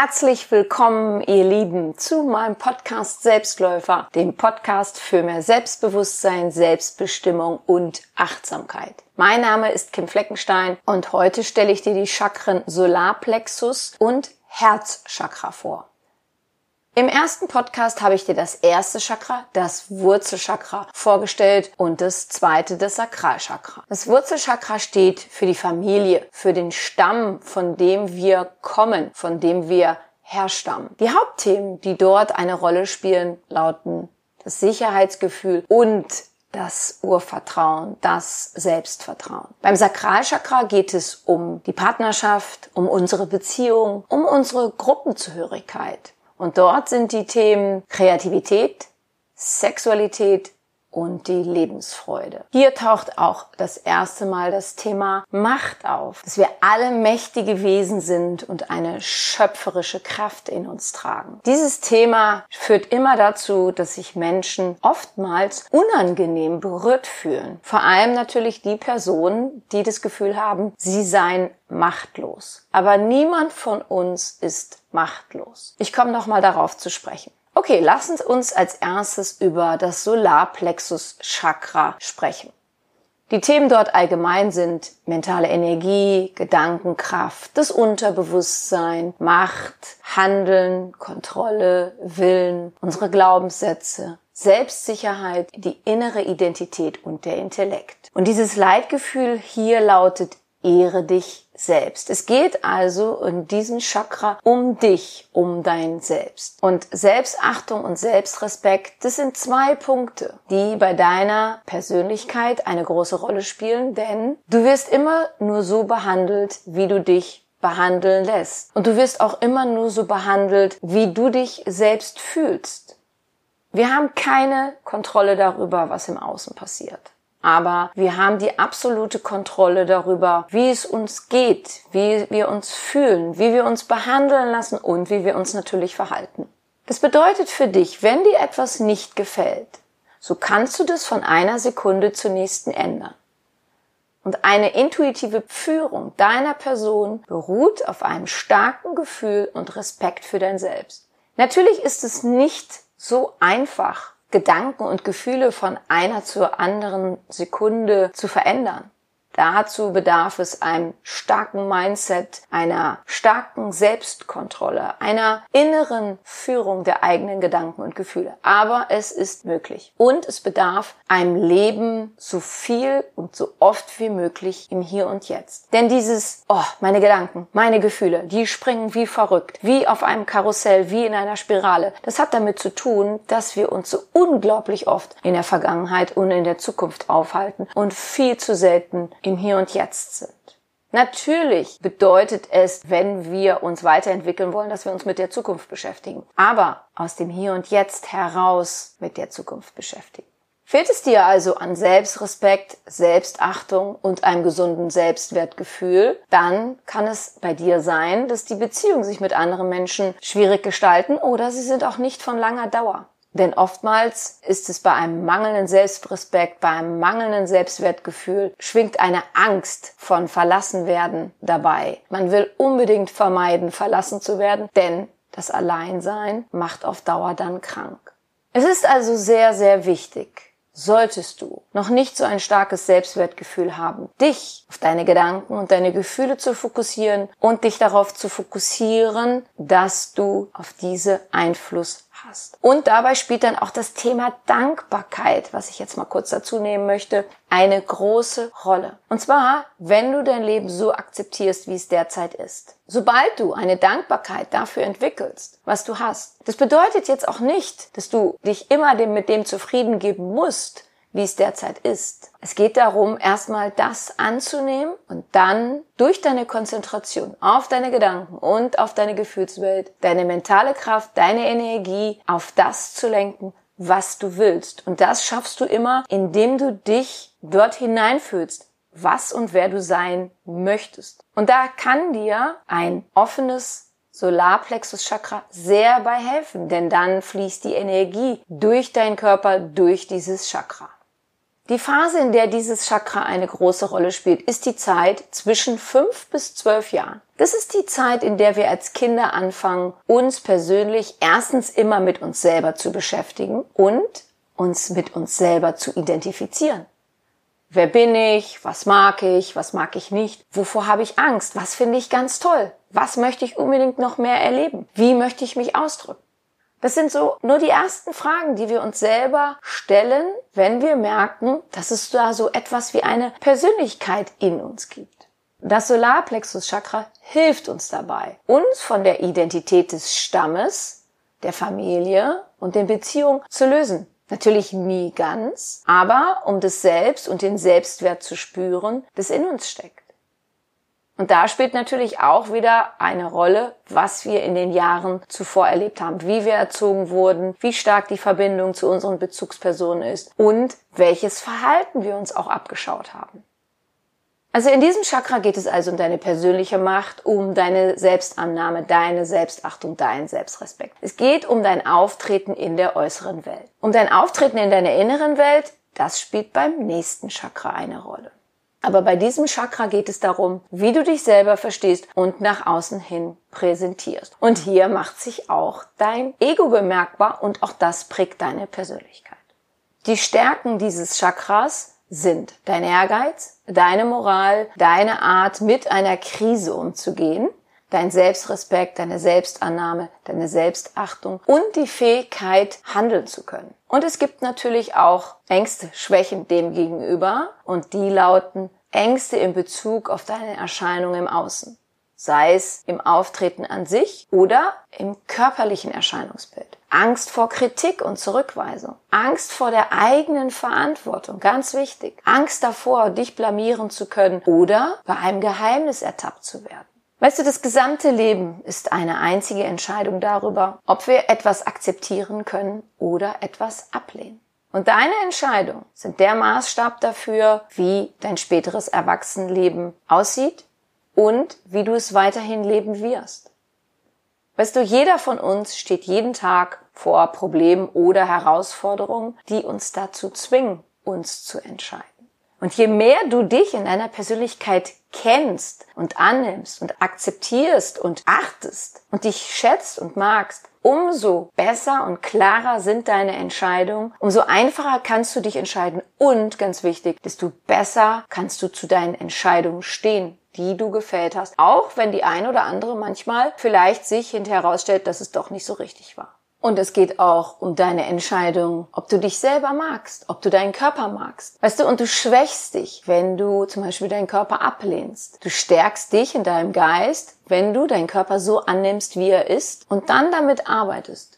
Herzlich willkommen, ihr Lieben, zu meinem Podcast Selbstläufer, dem Podcast für mehr Selbstbewusstsein, Selbstbestimmung und Achtsamkeit. Mein Name ist Kim Fleckenstein und heute stelle ich dir die Chakren Solarplexus und Herzchakra vor. Im ersten Podcast habe ich dir das erste Chakra, das Wurzelchakra, vorgestellt und das zweite, das Sakralchakra. Das Wurzelchakra steht für die Familie, für den Stamm, von dem wir kommen, von dem wir herstammen. Die Hauptthemen, die dort eine Rolle spielen, lauten das Sicherheitsgefühl und das Urvertrauen, das Selbstvertrauen. Beim Sakralchakra geht es um die Partnerschaft, um unsere Beziehung, um unsere Gruppenzugehörigkeit. Und dort sind die Themen Kreativität, Sexualität und die Lebensfreude. Hier taucht auch das erste Mal das Thema Macht auf, dass wir alle mächtige Wesen sind und eine schöpferische Kraft in uns tragen. Dieses Thema führt immer dazu, dass sich Menschen oftmals unangenehm berührt fühlen. Vor allem natürlich die Personen, die das Gefühl haben, sie seien machtlos. Aber niemand von uns ist machtlos. Ich komme noch mal darauf zu sprechen. Okay, lassen Sie uns als erstes über das Solarplexus Chakra sprechen. Die Themen dort allgemein sind mentale Energie, Gedankenkraft, das Unterbewusstsein, Macht, Handeln, Kontrolle, Willen, unsere Glaubenssätze, Selbstsicherheit, die innere Identität und der Intellekt. Und dieses Leitgefühl hier lautet ehre dich selbst. Es geht also in diesem Chakra um dich, um dein Selbst. Und Selbstachtung und Selbstrespekt, das sind zwei Punkte, die bei deiner Persönlichkeit eine große Rolle spielen, denn du wirst immer nur so behandelt, wie du dich behandeln lässt. Und du wirst auch immer nur so behandelt, wie du dich selbst fühlst. Wir haben keine Kontrolle darüber, was im Außen passiert aber wir haben die absolute Kontrolle darüber, wie es uns geht, wie wir uns fühlen, wie wir uns behandeln lassen und wie wir uns natürlich verhalten. Das bedeutet für dich, wenn dir etwas nicht gefällt, so kannst du das von einer Sekunde zur nächsten ändern. Und eine intuitive Führung deiner Person beruht auf einem starken Gefühl und Respekt für dein Selbst. Natürlich ist es nicht so einfach, Gedanken und Gefühle von einer zur anderen Sekunde zu verändern. Dazu bedarf es einem starken Mindset, einer starken Selbstkontrolle, einer inneren Führung der eigenen Gedanken und Gefühle. Aber es ist möglich. Und es bedarf einem Leben so viel und so oft wie möglich im Hier und Jetzt. Denn dieses, oh, meine Gedanken, meine Gefühle, die springen wie verrückt, wie auf einem Karussell, wie in einer Spirale. Das hat damit zu tun, dass wir uns so unglaublich oft in der Vergangenheit und in der Zukunft aufhalten und viel zu selten im Hier und Jetzt sind. Natürlich bedeutet es, wenn wir uns weiterentwickeln wollen, dass wir uns mit der Zukunft beschäftigen. Aber aus dem Hier und Jetzt heraus mit der Zukunft beschäftigen. Fehlt es dir also an Selbstrespekt, Selbstachtung und einem gesunden Selbstwertgefühl, dann kann es bei dir sein, dass die Beziehungen sich mit anderen Menschen schwierig gestalten oder sie sind auch nicht von langer Dauer. Denn oftmals ist es bei einem mangelnden Selbstrespekt, bei einem mangelnden Selbstwertgefühl, schwingt eine Angst von verlassen werden dabei. Man will unbedingt vermeiden, verlassen zu werden, denn das Alleinsein macht auf Dauer dann krank. Es ist also sehr, sehr wichtig, solltest du noch nicht so ein starkes Selbstwertgefühl haben, dich auf deine Gedanken und deine Gefühle zu fokussieren und dich darauf zu fokussieren, dass du auf diese Einfluss hast. Und dabei spielt dann auch das Thema Dankbarkeit, was ich jetzt mal kurz dazu nehmen möchte, eine große Rolle. Und zwar, wenn du dein Leben so akzeptierst, wie es derzeit ist. Sobald du eine Dankbarkeit dafür entwickelst, was du hast. Das bedeutet jetzt auch nicht, dass du dich immer mit dem zufrieden geben musst, wie es derzeit ist. Es geht darum, erstmal das anzunehmen und dann durch deine Konzentration auf deine Gedanken und auf deine Gefühlswelt, deine mentale Kraft, deine Energie auf das zu lenken, was du willst. Und das schaffst du immer, indem du dich dort hineinfühlst, was und wer du sein möchtest. Und da kann dir ein offenes Solarplexus Chakra sehr bei helfen, denn dann fließt die Energie durch deinen Körper, durch dieses Chakra. Die Phase, in der dieses Chakra eine große Rolle spielt, ist die Zeit zwischen fünf bis zwölf Jahren. Das ist die Zeit, in der wir als Kinder anfangen, uns persönlich erstens immer mit uns selber zu beschäftigen und uns mit uns selber zu identifizieren. Wer bin ich? Was mag ich? Was mag ich nicht? Wovor habe ich Angst? Was finde ich ganz toll? Was möchte ich unbedingt noch mehr erleben? Wie möchte ich mich ausdrücken? Das sind so nur die ersten Fragen, die wir uns selber stellen, wenn wir merken, dass es da so etwas wie eine Persönlichkeit in uns gibt. Das Solarplexus-Chakra hilft uns dabei, uns von der Identität des Stammes, der Familie und den Beziehungen zu lösen. Natürlich nie ganz, aber um das Selbst und den Selbstwert zu spüren, das in uns steckt. Und da spielt natürlich auch wieder eine Rolle, was wir in den Jahren zuvor erlebt haben, wie wir erzogen wurden, wie stark die Verbindung zu unseren Bezugspersonen ist und welches Verhalten wir uns auch abgeschaut haben. Also in diesem Chakra geht es also um deine persönliche Macht, um deine Selbstannahme, deine Selbstachtung, deinen Selbstrespekt. Es geht um dein Auftreten in der äußeren Welt. Um dein Auftreten in deiner inneren Welt, das spielt beim nächsten Chakra eine Rolle. Aber bei diesem Chakra geht es darum, wie du dich selber verstehst und nach außen hin präsentierst. Und hier macht sich auch dein Ego bemerkbar und auch das prägt deine Persönlichkeit. Die Stärken dieses Chakras sind dein Ehrgeiz, deine Moral, deine Art, mit einer Krise umzugehen, dein Selbstrespekt, deine Selbstannahme, deine Selbstachtung und die Fähigkeit, handeln zu können. Und es gibt natürlich auch Ängste, Schwächen dem gegenüber und die lauten Ängste in Bezug auf deine Erscheinung im Außen, sei es im Auftreten an sich oder im körperlichen Erscheinungsbild. Angst vor Kritik und Zurückweisung. Angst vor der eigenen Verantwortung, ganz wichtig. Angst davor, dich blamieren zu können oder bei einem Geheimnis ertappt zu werden. Weißt du, das gesamte Leben ist eine einzige Entscheidung darüber, ob wir etwas akzeptieren können oder etwas ablehnen. Und deine Entscheidungen sind der Maßstab dafür, wie dein späteres Erwachsenenleben aussieht und wie du es weiterhin leben wirst. Weißt du, jeder von uns steht jeden Tag vor Problemen oder Herausforderungen, die uns dazu zwingen, uns zu entscheiden. Und je mehr du dich in deiner Persönlichkeit kennst und annimmst und akzeptierst und achtest und dich schätzt und magst, umso besser und klarer sind deine Entscheidungen, umso einfacher kannst du dich entscheiden und ganz wichtig, desto besser kannst du zu deinen Entscheidungen stehen, die du gefällt hast, auch wenn die ein oder andere manchmal vielleicht sich hinterher herausstellt, dass es doch nicht so richtig war. Und es geht auch um deine Entscheidung, ob du dich selber magst, ob du deinen Körper magst. Weißt du, und du schwächst dich, wenn du zum Beispiel deinen Körper ablehnst. Du stärkst dich in deinem Geist, wenn du deinen Körper so annimmst, wie er ist und dann damit arbeitest.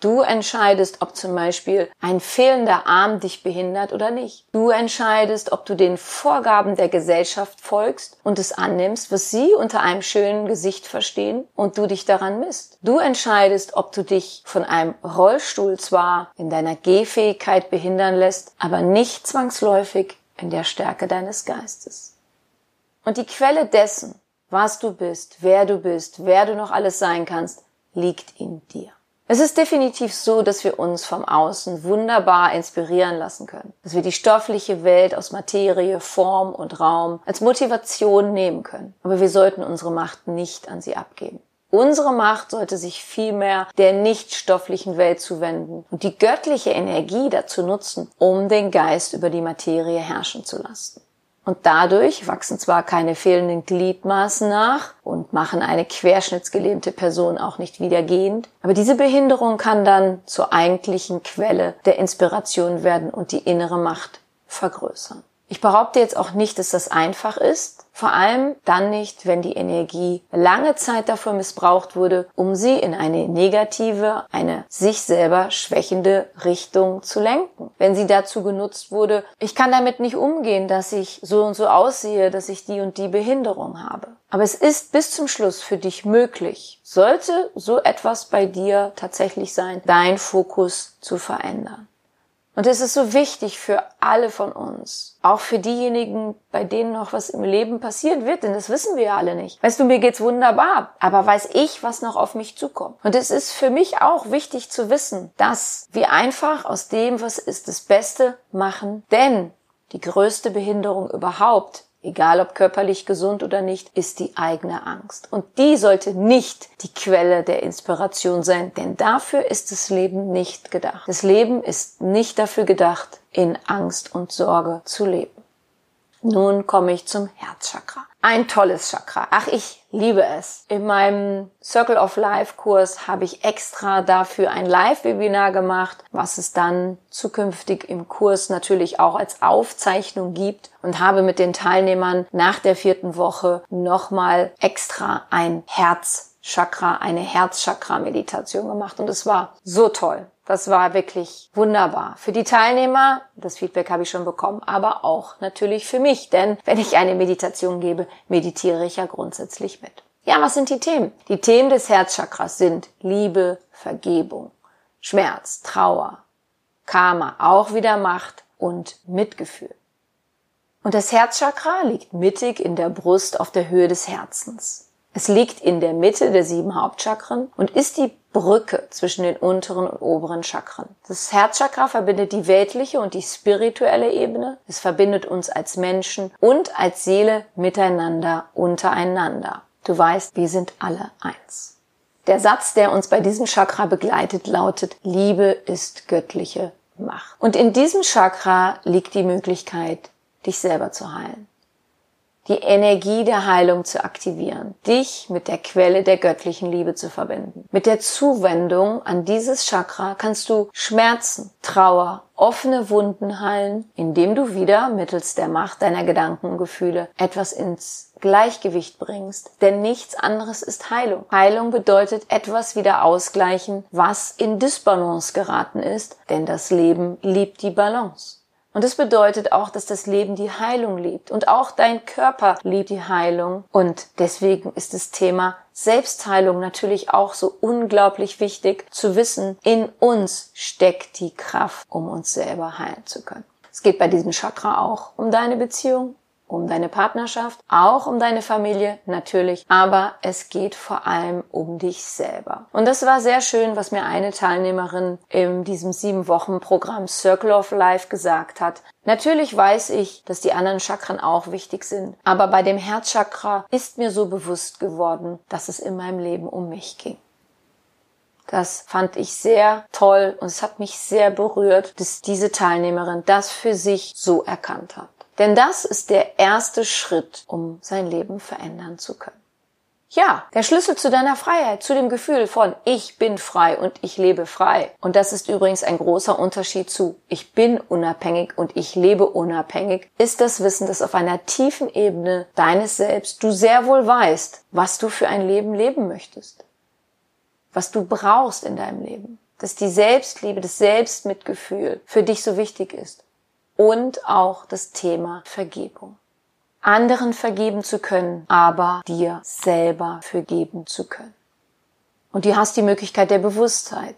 Du entscheidest, ob zum Beispiel ein fehlender Arm dich behindert oder nicht. Du entscheidest, ob du den Vorgaben der Gesellschaft folgst und es annimmst, was sie unter einem schönen Gesicht verstehen und du dich daran misst. Du entscheidest, ob du dich von einem Rollstuhl zwar in deiner Gehfähigkeit behindern lässt, aber nicht zwangsläufig in der Stärke deines Geistes. Und die Quelle dessen, was du bist, wer du bist, wer du noch alles sein kannst, liegt in dir. Es ist definitiv so, dass wir uns vom Außen wunderbar inspirieren lassen können. Dass wir die stoffliche Welt aus Materie, Form und Raum als Motivation nehmen können. Aber wir sollten unsere Macht nicht an sie abgeben. Unsere Macht sollte sich vielmehr der nicht stofflichen Welt zuwenden und die göttliche Energie dazu nutzen, um den Geist über die Materie herrschen zu lassen. Und dadurch wachsen zwar keine fehlenden Gliedmaßen nach und machen eine querschnittsgelähmte Person auch nicht wiedergehend, aber diese Behinderung kann dann zur eigentlichen Quelle der Inspiration werden und die innere Macht vergrößern. Ich behaupte jetzt auch nicht, dass das einfach ist, vor allem dann nicht, wenn die Energie lange Zeit dafür missbraucht wurde, um sie in eine negative, eine sich selber schwächende Richtung zu lenken. Wenn sie dazu genutzt wurde, ich kann damit nicht umgehen, dass ich so und so aussehe, dass ich die und die Behinderung habe. Aber es ist bis zum Schluss für dich möglich, sollte so etwas bei dir tatsächlich sein, dein Fokus zu verändern. Und es ist so wichtig für alle von uns. Auch für diejenigen, bei denen noch was im Leben passieren wird, denn das wissen wir ja alle nicht. Weißt du, mir geht's wunderbar, aber weiß ich, was noch auf mich zukommt. Und es ist für mich auch wichtig zu wissen, dass wir einfach aus dem, was ist, das Beste machen, denn Die größte Behinderung überhaupt, egal ob körperlich gesund oder nicht, ist die eigene Angst. Und die sollte nicht die Quelle der Inspiration sein, denn dafür ist das Leben nicht gedacht. Das Leben ist nicht dafür gedacht, in Angst und Sorge zu leben. Nun komme ich zum Herzchakra. Ein tolles Chakra. Ach, ich liebe es. In meinem Circle of Life Kurs habe ich extra dafür ein Live-Webinar gemacht, was es dann zukünftig im Kurs natürlich auch als Aufzeichnung gibt und habe mit den Teilnehmern nach der vierten Woche nochmal extra ein Herzchakra, eine Herzchakra-Meditation gemacht und es war so toll. Das war wirklich wunderbar. Für die Teilnehmer, das Feedback habe ich schon bekommen, aber auch natürlich für mich, denn wenn ich eine Meditation gebe, meditiere ich ja grundsätzlich mit. Ja, was sind die Themen? Die Themen des Herzchakras sind Liebe, Vergebung, Schmerz, Trauer, Karma, auch wieder Macht und Mitgefühl. Und das Herzchakra liegt mittig in der Brust auf der Höhe des Herzens. Es liegt in der Mitte der sieben Hauptchakren und ist die Brücke zwischen den unteren und oberen Chakren. Das Herzchakra verbindet die weltliche und die spirituelle Ebene. Es verbindet uns als Menschen und als Seele miteinander, untereinander. Du weißt, wir sind alle eins. Der Satz, der uns bei diesem Chakra begleitet, lautet, Liebe ist göttliche Macht. Und in diesem Chakra liegt die Möglichkeit, dich selber zu heilen die Energie der Heilung zu aktivieren, dich mit der Quelle der göttlichen Liebe zu verbinden. Mit der Zuwendung an dieses Chakra kannst du Schmerzen, Trauer, offene Wunden heilen, indem du wieder mittels der Macht deiner Gedanken und Gefühle etwas ins Gleichgewicht bringst, denn nichts anderes ist Heilung. Heilung bedeutet etwas wieder ausgleichen, was in Disbalance geraten ist, denn das Leben liebt die Balance. Und das bedeutet auch, dass das Leben die Heilung liebt und auch dein Körper liebt die Heilung. Und deswegen ist das Thema Selbstheilung natürlich auch so unglaublich wichtig zu wissen, in uns steckt die Kraft, um uns selber heilen zu können. Es geht bei diesem Chakra auch um deine Beziehung, um deine Partnerschaft, auch um deine Familie natürlich, aber es geht vor allem um dich selber. Und das war sehr schön, was mir eine Teilnehmerin in diesem sieben Wochen Programm Circle of Life gesagt hat. Natürlich weiß ich, dass die anderen Chakren auch wichtig sind, aber bei dem Herzchakra ist mir so bewusst geworden, dass es in meinem Leben um mich ging. Das fand ich sehr toll und es hat mich sehr berührt, dass diese Teilnehmerin das für sich so erkannt hat. Denn das ist der erste Schritt, um sein Leben verändern zu können. Ja, der Schlüssel zu deiner Freiheit, zu dem Gefühl von ich bin frei und ich lebe frei. Und das ist übrigens ein großer Unterschied zu ich bin unabhängig und ich lebe unabhängig, ist das Wissen, dass auf einer tiefen Ebene deines Selbst du sehr wohl weißt, was du für ein Leben leben möchtest. Was du brauchst in deinem Leben. Dass die Selbstliebe, das Selbstmitgefühl für dich so wichtig ist und auch das Thema Vergebung. Anderen vergeben zu können, aber dir selber vergeben zu können. Und du hast die Möglichkeit der Bewusstheit,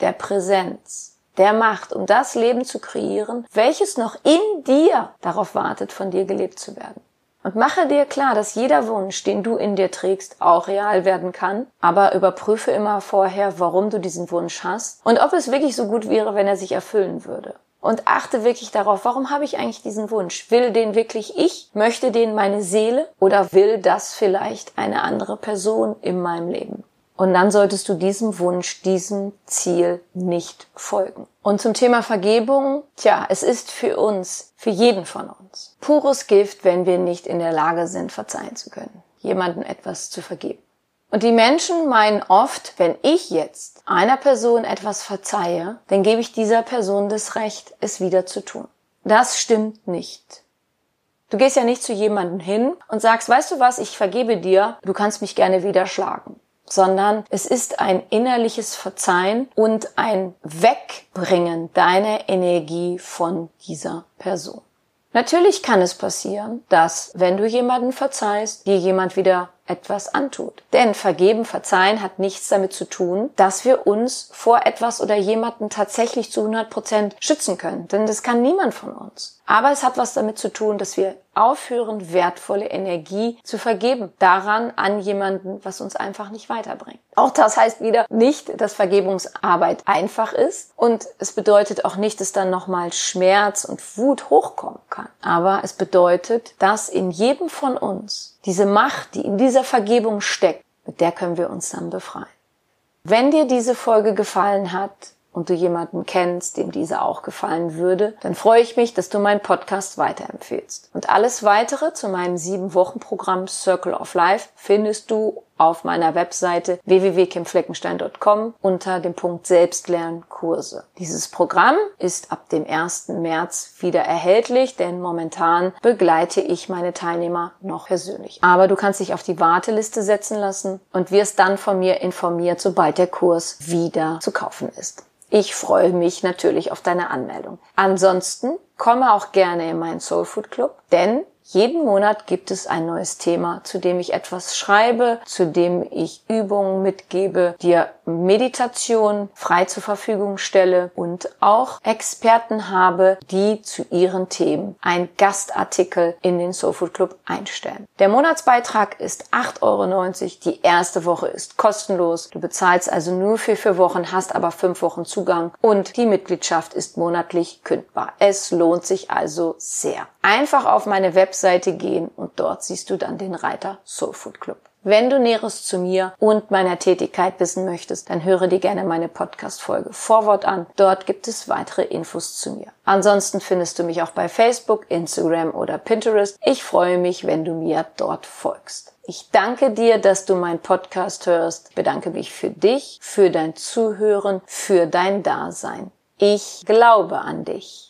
der Präsenz, der Macht, um das Leben zu kreieren, welches noch in dir darauf wartet, von dir gelebt zu werden. Und mache dir klar, dass jeder Wunsch, den du in dir trägst, auch real werden kann, aber überprüfe immer vorher, warum du diesen Wunsch hast und ob es wirklich so gut wäre, wenn er sich erfüllen würde und achte wirklich darauf, warum habe ich eigentlich diesen Wunsch? Will den wirklich ich? Möchte den meine Seele? Oder will das vielleicht eine andere Person in meinem Leben? Und dann solltest du diesem Wunsch, diesem Ziel nicht folgen. Und zum Thema Vergebung, tja, es ist für uns, für jeden von uns, pures Gift, wenn wir nicht in der Lage sind, verzeihen zu können, jemandem etwas zu vergeben. Und die Menschen meinen oft, wenn ich jetzt einer Person etwas verzeihe, dann gebe ich dieser Person das Recht, es wieder zu tun. Das stimmt nicht. Du gehst ja nicht zu jemandem hin und sagst, weißt du was, ich vergebe dir, du kannst mich gerne wieder schlagen. Sondern es ist ein innerliches Verzeihen und ein Wegbringen deiner Energie von dieser Person. Natürlich kann es passieren, dass, wenn du jemanden verzeihst, dir jemand wieder etwas antut. Denn vergeben, verzeihen hat nichts damit zu tun, dass wir uns vor etwas oder jemanden tatsächlich zu 100 Prozent schützen können. Denn das kann niemand von uns. Aber es hat was damit zu tun, dass wir aufhören, wertvolle Energie zu vergeben. Daran an jemanden, was uns einfach nicht weiterbringt. Auch das heißt wieder nicht, dass Vergebungsarbeit einfach ist. Und es bedeutet auch nicht, dass dann nochmal Schmerz und Wut hochkommen kann. Aber es bedeutet, dass in jedem von uns diese Macht, die in dieser Vergebung steckt, mit der können wir uns dann befreien. Wenn dir diese Folge gefallen hat, und du jemanden kennst, dem diese auch gefallen würde, dann freue ich mich, dass du meinen Podcast weiterempfehlst. Und alles weitere zu meinem sieben Wochen Programm Circle of Life findest du auf meiner Webseite www.kimfleckenstein.com unter dem Punkt Selbstlernkurse. Dieses Programm ist ab dem 1. März wieder erhältlich, denn momentan begleite ich meine Teilnehmer noch persönlich. Aber du kannst dich auf die Warteliste setzen lassen und wirst dann von mir informiert, sobald der Kurs wieder zu kaufen ist. Ich freue mich natürlich auf deine Anmeldung. Ansonsten komme auch gerne in meinen Soul Food Club, denn jeden Monat gibt es ein neues Thema, zu dem ich etwas schreibe, zu dem ich Übungen mitgebe, dir Meditation frei zur Verfügung stelle und auch Experten habe, die zu ihren Themen ein Gastartikel in den Soulfood Club einstellen. Der Monatsbeitrag ist 8,90 Euro. Die erste Woche ist kostenlos. Du bezahlst also nur für vier Wochen, hast aber fünf Wochen Zugang und die Mitgliedschaft ist monatlich kündbar. Es lohnt sich also sehr. Einfach auf meine Webseite gehen und dort siehst du dann den Reiter Soulfood Club. Wenn du Näheres zu mir und meiner Tätigkeit wissen möchtest, dann höre dir gerne meine Podcast-Folge Vorwort an. Dort gibt es weitere Infos zu mir. Ansonsten findest du mich auch bei Facebook, Instagram oder Pinterest. Ich freue mich, wenn du mir dort folgst. Ich danke dir, dass du meinen Podcast hörst. bedanke mich für dich, für dein Zuhören, für dein Dasein. Ich glaube an dich.